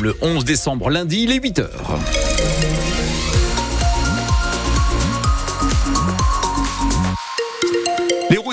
le 11 décembre, lundi, il est 8h.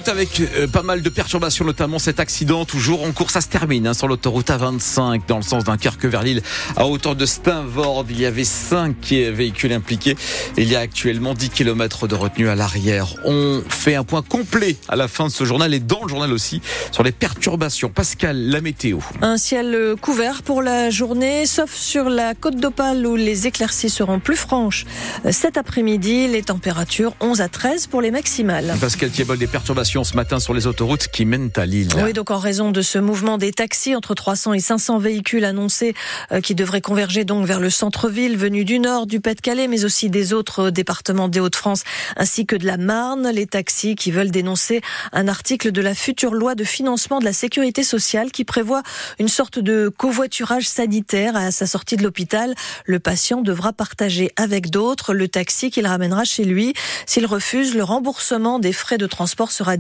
Avec euh, pas mal de perturbations, notamment cet accident toujours en cours. Ça se termine hein, sur l'autoroute A25 dans le sens d'un vers Lille à hauteur de Steinvord. Il y avait 5 véhicules impliqués. Il y a actuellement 10 km de retenue à l'arrière. On fait un point complet à la fin de ce journal et dans le journal aussi sur les perturbations. Pascal, la météo. Un ciel couvert pour la journée, sauf sur la côte d'Opale où les éclaircies seront plus franches. Cet après-midi, les températures 11 à 13 pour les maximales. Pascal Thiebol, des perturbations ce matin sur les autoroutes qui mènent à Lille. Oui, donc en raison de ce mouvement des taxis, entre 300 et 500 véhicules annoncés euh, qui devraient converger donc vers le centre-ville, venus du nord, du Pas-de-Calais, mais aussi des autres départements des Hauts-de-France, ainsi que de la Marne. Les taxis qui veulent dénoncer un article de la future loi de financement de la sécurité sociale qui prévoit une sorte de covoiturage sanitaire à sa sortie de l'hôpital. Le patient devra partager avec d'autres le taxi qu'il ramènera chez lui. S'il refuse, le remboursement des frais de transport sera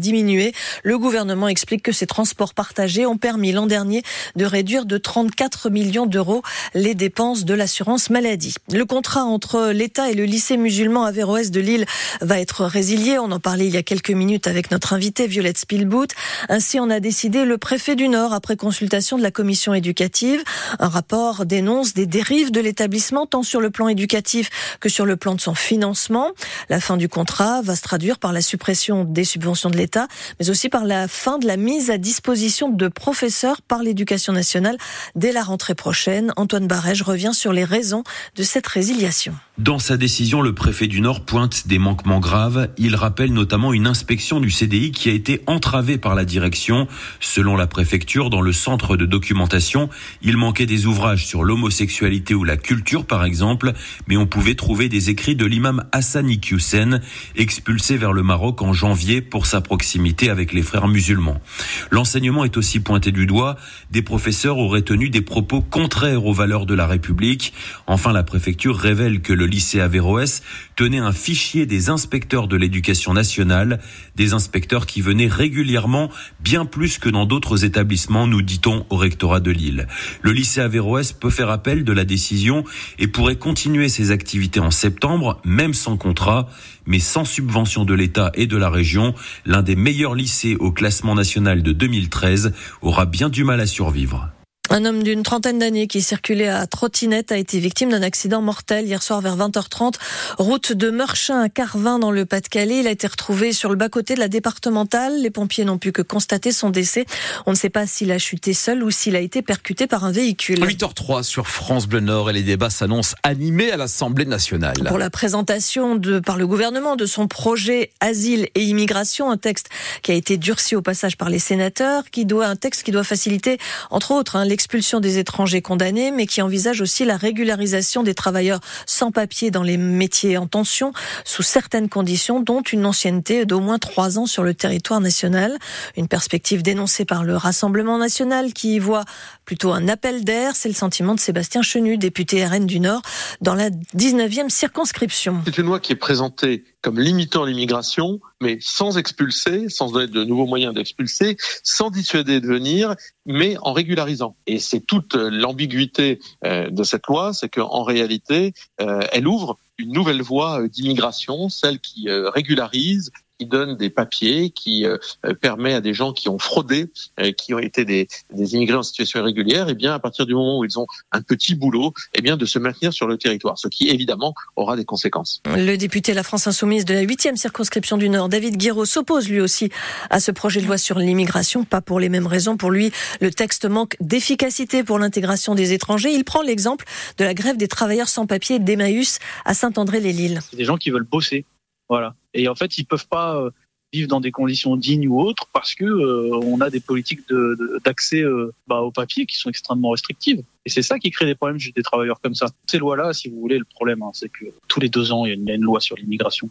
Le gouvernement explique que ces transports partagés ont permis l'an dernier de réduire de 34 millions d'euros les dépenses de l'assurance maladie. Le contrat entre l'État et le lycée musulman Averroès de Lille va être résilié. On en parlait il y a quelques minutes avec notre invitée Violette Spielboot. Ainsi en a décidé le préfet du Nord après consultation de la commission éducative. Un rapport dénonce des dérives de l'établissement tant sur le plan éducatif que sur le plan de son financement. La fin du contrat va se traduire par la suppression des subventions de l'État, mais aussi par la fin de la mise à disposition de professeurs par l'éducation nationale dès la rentrée prochaine. Antoine Barège revient sur les raisons de cette résiliation. Dans sa décision, le préfet du Nord pointe des manquements graves. Il rappelle notamment une inspection du CDI qui a été entravée par la direction. Selon la préfecture, dans le centre de documentation, il manquait des ouvrages sur l'homosexualité ou la culture, par exemple, mais on pouvait trouver des écrits de l'imam Hassan Iqiyoussen, expulsé vers le Maroc en janvier pour sa proximité avec les frères musulmans. L'enseignement est aussi pointé du doigt. Des professeurs auraient tenu des propos contraires aux valeurs de la République. Enfin, la préfecture révèle que le lycée Averroès tenait un fichier des inspecteurs de l'éducation nationale, des inspecteurs qui venaient régulièrement, bien plus que dans d'autres établissements, nous dit-on au rectorat de Lille. Le lycée Averroès peut faire appel de la décision et pourrait continuer ses activités en septembre, même sans contrat, mais sans subvention de l'État et de la région. L'un des meilleurs lycées au classement national de 2013 aura bien du mal à survivre. Un homme d'une trentaine d'années qui circulait à trottinette a été victime d'un accident mortel hier soir vers 20h30, route de Meurchin à Carvin dans le Pas-de-Calais. Il a été retrouvé sur le bas-côté de la départementale. Les pompiers n'ont pu que constater son décès. On ne sait pas s'il a chuté seul ou s'il a été percuté par un véhicule. 8h03 sur France Bleu Nord et les débats s'annoncent animés à l'Assemblée nationale. Pour la présentation de, par le gouvernement de son projet Asile et Immigration, un texte qui a été durci au passage par les sénateurs, qui doit, un texte qui doit faciliter, entre autres, hein, l'expulsion des étrangers condamnés, mais qui envisage aussi la régularisation des travailleurs sans papier dans les métiers en tension, sous certaines conditions, dont une ancienneté d'au moins trois ans sur le territoire national. Une perspective dénoncée par le Rassemblement national qui y voit plutôt un appel d'air. C'est le sentiment de Sébastien Chenu, député RN du Nord, dans la 19e circonscription. C'est une loi qui est présentée comme limitant l'immigration, mais sans expulser, sans donner de nouveaux moyens d'expulser, sans dissuader de venir, mais en régularisant. Et c'est toute l'ambiguïté euh, de cette loi, c'est qu'en réalité, euh, elle ouvre une nouvelle voie euh, d'immigration, celle qui régularise, qui donne des papiers, qui euh, permet à des gens qui ont fraudé, euh, qui ont été des, des, immigrés en situation irrégulière, et eh bien à partir du moment où ils ont un petit boulot, et eh bien de se maintenir sur le territoire, ce qui évidemment aura des conséquences. Le député La France Insoumise de la 8e circonscription du Nord, David Guiraud, s'oppose lui aussi à ce projet de loi sur l'immigration, pas pour les mêmes raisons. Pour lui, le texte manque d'efficacité pour l'intégration des étrangers. Il prend l'exemple de la grève des travailleurs sans papier d'Emmaüs à Saint-André-les-Lilles. C'est des gens qui veulent bosser voilà. Et en fait, ils peuvent pas euh, vivre dans des conditions dignes ou autres parce que euh, on a des politiques d'accès de, euh, bah, au papier qui sont extrêmement restrictives. Et c'est ça qui crée des problèmes chez des travailleurs comme ça. Ces lois-là, si vous voulez, le problème, hein, c'est que tous les deux ans, il y a une, loi sur l'immigration.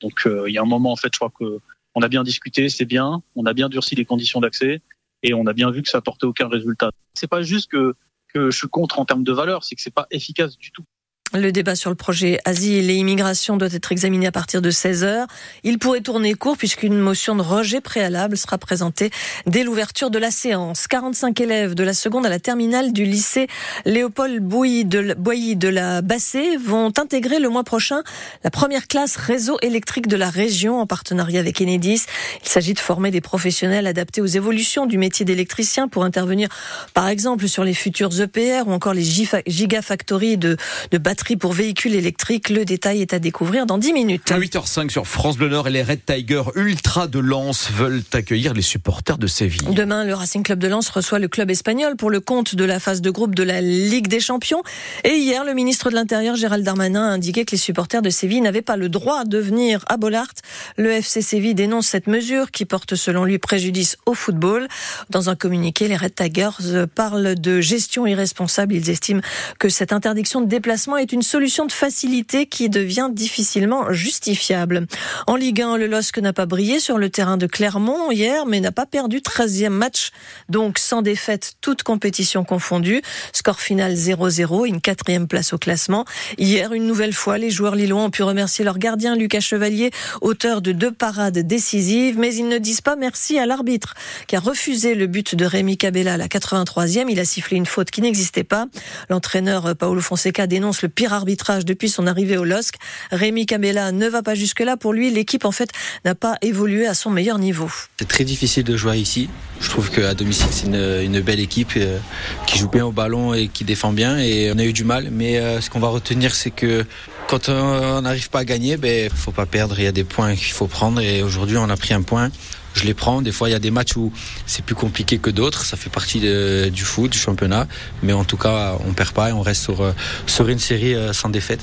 Donc, il y a un moment, en fait, je crois que on a bien discuté, c'est bien, on a bien durci les conditions d'accès et on a bien vu que ça apportait aucun résultat. C'est pas juste que que je suis contre en termes de valeur, c'est que c'est pas efficace du tout. Le débat sur le projet asile et immigration doit être examiné à partir de 16h. Il pourrait tourner court puisqu'une motion de rejet préalable sera présentée dès l'ouverture de la séance. 45 élèves de la seconde à la terminale du lycée Léopold Boilly de la Bassée vont intégrer le mois prochain la première classe réseau électrique de la région en partenariat avec Enedis. Il s'agit de former des professionnels adaptés aux évolutions du métier d'électricien pour intervenir par exemple sur les futurs EPR ou encore les gigafactories de, de batteries pour véhicules électriques. Le détail est à découvrir dans 10 minutes. À 8h05 sur France Bleu Nord et les Red Tigers Ultra de Lens veulent accueillir les supporters de Séville. Demain, le Racing Club de Lens reçoit le club espagnol pour le compte de la phase de groupe de la Ligue des Champions. Et hier, le ministre de l'Intérieur, Gérald Darmanin, a indiqué que les supporters de Séville n'avaient pas le droit de venir à Bollard. Le FC Séville dénonce cette mesure qui porte selon lui préjudice au football. Dans un communiqué, les Red Tigers parlent de gestion irresponsable. Ils estiment que cette interdiction de déplacement est une solution de facilité qui devient difficilement justifiable. En Ligue 1, le LOSC n'a pas brillé sur le terrain de Clermont hier, mais n'a pas perdu 13e match, donc sans défaite, toute compétition confondue. Score final 0-0, une quatrième place au classement. Hier, une nouvelle fois, les joueurs lillois ont pu remercier leur gardien Lucas Chevalier, auteur de deux parades décisives, mais ils ne disent pas merci à l'arbitre qui a refusé le but de Rémi Cabella à la 83e. Il a sifflé une faute qui n'existait pas. L'entraîneur Paolo Fonseca dénonce le pire arbitrage depuis son arrivée au LOSC. Rémi Cabella ne va pas jusque-là. Pour lui, l'équipe, en fait, n'a pas évolué à son meilleur niveau. C'est très difficile de jouer ici. Je trouve qu'à domicile, c'est une, belle équipe euh, qui joue bien au ballon et qui défend bien. Et on a eu du mal. Mais euh, ce qu'on va retenir, c'est que quand on n'arrive pas à gagner, ben faut pas perdre. Il y a des points qu'il faut prendre. Et aujourd'hui, on a pris un point je les prends. Des fois, il y a des matchs où c'est plus compliqué que d'autres. Ça fait partie du foot, du championnat. Mais en tout cas, on perd pas et on reste sur, euh, sur une série euh, sans défaite.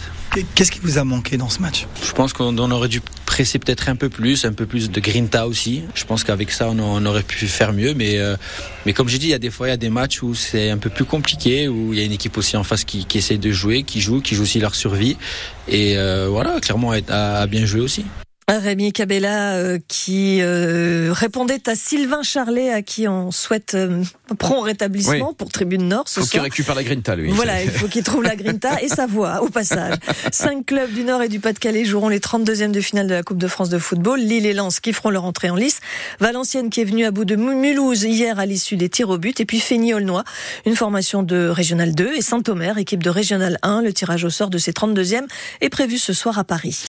Qu'est-ce qui vous a manqué dans ce match? Je pense qu'on aurait dû presser peut-être un peu plus, un peu plus de grinta aussi. Je pense qu'avec ça, on, aurait pu faire mieux. Mais, euh, mais comme j'ai dit, il y a des fois, il y a des matchs où c'est un peu plus compliqué, où il y a une équipe aussi en face qui, qui essaie de jouer, qui joue, qui joue aussi leur survie. Et voilà, clairement, a, a bien joué aussi. Rémi Cabella euh, qui euh, répondait à Sylvain Charlet à qui on souhaite euh, prompt rétablissement pour Tribune Nord ce faut qu'il récupère la grinta lui. Voilà, il faut qu'il trouve la grinta et sa voix au passage. Cinq clubs du Nord et du Pas-de-Calais joueront les 32e de finale de la Coupe de France de football. Lille et Lens qui feront leur entrée en lice. Valenciennes qui est venue à bout de Mulhouse hier à l'issue des tirs au but et puis Fény-Aulnois, une formation de Régional 2 et Saint-Omer, équipe de Régional 1. Le tirage au sort de ces 32e est prévu ce soir à Paris.